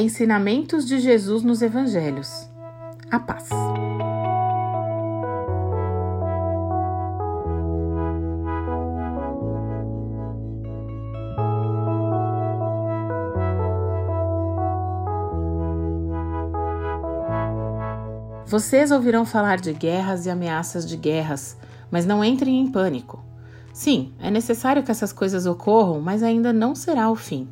Ensinamentos de Jesus nos Evangelhos. A paz. Vocês ouvirão falar de guerras e ameaças de guerras, mas não entrem em pânico. Sim, é necessário que essas coisas ocorram, mas ainda não será o fim.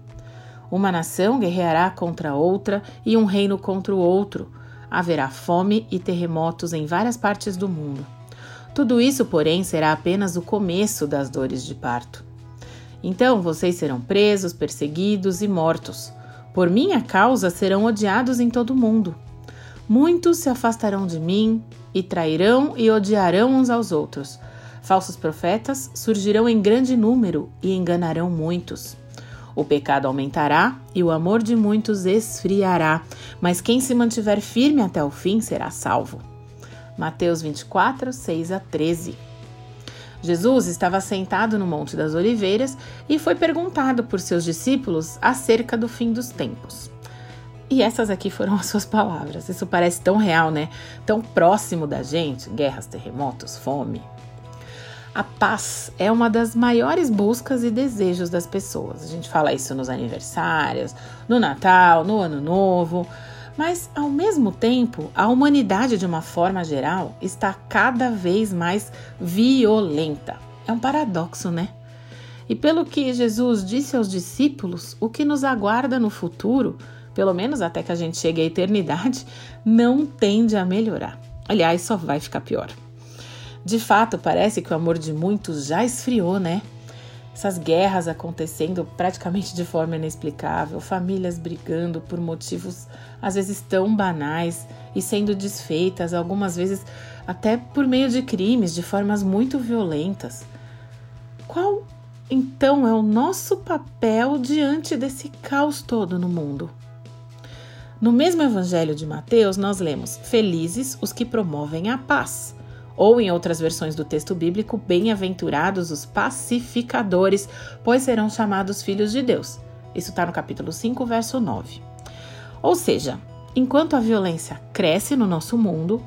Uma nação guerreará contra outra e um reino contra o outro. Haverá fome e terremotos em várias partes do mundo. Tudo isso, porém, será apenas o começo das dores de parto. Então vocês serão presos, perseguidos e mortos. Por minha causa serão odiados em todo o mundo. Muitos se afastarão de mim e trairão e odiarão uns aos outros. Falsos profetas surgirão em grande número e enganarão muitos. O pecado aumentará e o amor de muitos esfriará, mas quem se mantiver firme até o fim será salvo. Mateus 24, 6 a 13. Jesus estava sentado no Monte das Oliveiras e foi perguntado por seus discípulos acerca do fim dos tempos. E essas aqui foram as suas palavras. Isso parece tão real, né? Tão próximo da gente: guerras, terremotos, fome. A paz é uma das maiores buscas e desejos das pessoas. A gente fala isso nos aniversários, no Natal, no Ano Novo. Mas, ao mesmo tempo, a humanidade, de uma forma geral, está cada vez mais violenta. É um paradoxo, né? E pelo que Jesus disse aos discípulos, o que nos aguarda no futuro pelo menos até que a gente chegue à eternidade, não tende a melhorar. Aliás, só vai ficar pior. De fato, parece que o amor de muitos já esfriou, né? Essas guerras acontecendo praticamente de forma inexplicável, famílias brigando por motivos às vezes tão banais e sendo desfeitas, algumas vezes até por meio de crimes, de formas muito violentas. Qual então é o nosso papel diante desse caos todo no mundo? No mesmo Evangelho de Mateus, nós lemos: Felizes os que promovem a paz. Ou, em outras versões do texto bíblico, bem-aventurados os pacificadores, pois serão chamados filhos de Deus. Isso está no capítulo 5, verso 9. Ou seja, enquanto a violência cresce no nosso mundo,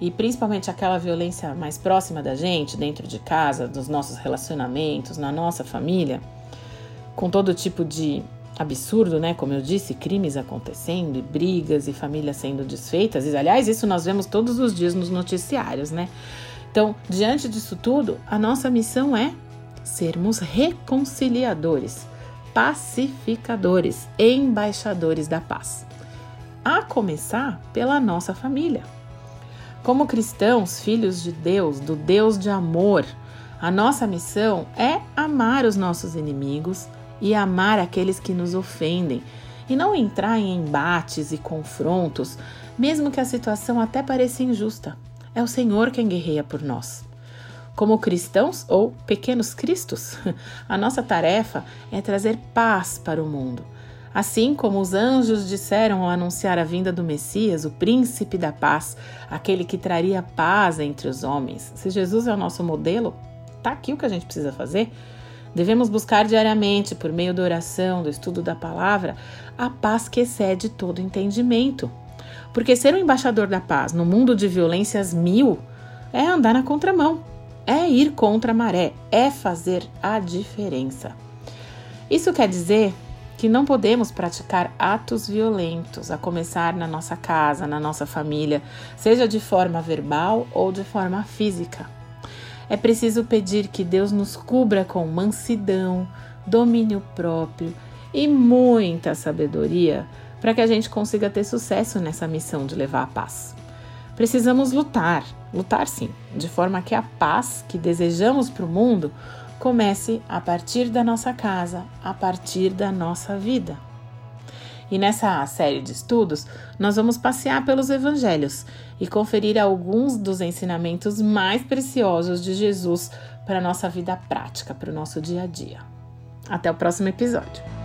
e principalmente aquela violência mais próxima da gente, dentro de casa, dos nossos relacionamentos, na nossa família, com todo tipo de absurdo, né? Como eu disse, crimes acontecendo e brigas e famílias sendo desfeitas. E, aliás, isso nós vemos todos os dias nos noticiários, né? Então, diante disso tudo, a nossa missão é sermos reconciliadores, pacificadores, embaixadores da paz. A começar pela nossa família. Como cristãos, filhos de Deus, do Deus de amor, a nossa missão é amar os nossos inimigos, e amar aqueles que nos ofendem, e não entrar em embates e confrontos, mesmo que a situação até pareça injusta. É o Senhor quem guerreia por nós. Como cristãos ou pequenos cristos, a nossa tarefa é trazer paz para o mundo. Assim como os anjos disseram ao anunciar a vinda do Messias, o príncipe da paz, aquele que traria paz entre os homens. Se Jesus é o nosso modelo, tá aqui o que a gente precisa fazer. Devemos buscar diariamente, por meio da oração, do estudo da palavra, a paz que excede todo entendimento. Porque ser um embaixador da paz no mundo de violências mil é andar na contramão, é ir contra a maré, é fazer a diferença. Isso quer dizer que não podemos praticar atos violentos, a começar na nossa casa, na nossa família, seja de forma verbal ou de forma física. É preciso pedir que Deus nos cubra com mansidão, domínio próprio e muita sabedoria para que a gente consiga ter sucesso nessa missão de levar a paz. Precisamos lutar, lutar sim, de forma que a paz que desejamos para o mundo comece a partir da nossa casa, a partir da nossa vida. E nessa série de estudos, nós vamos passear pelos evangelhos e conferir alguns dos ensinamentos mais preciosos de Jesus para a nossa vida prática, para o nosso dia a dia. Até o próximo episódio.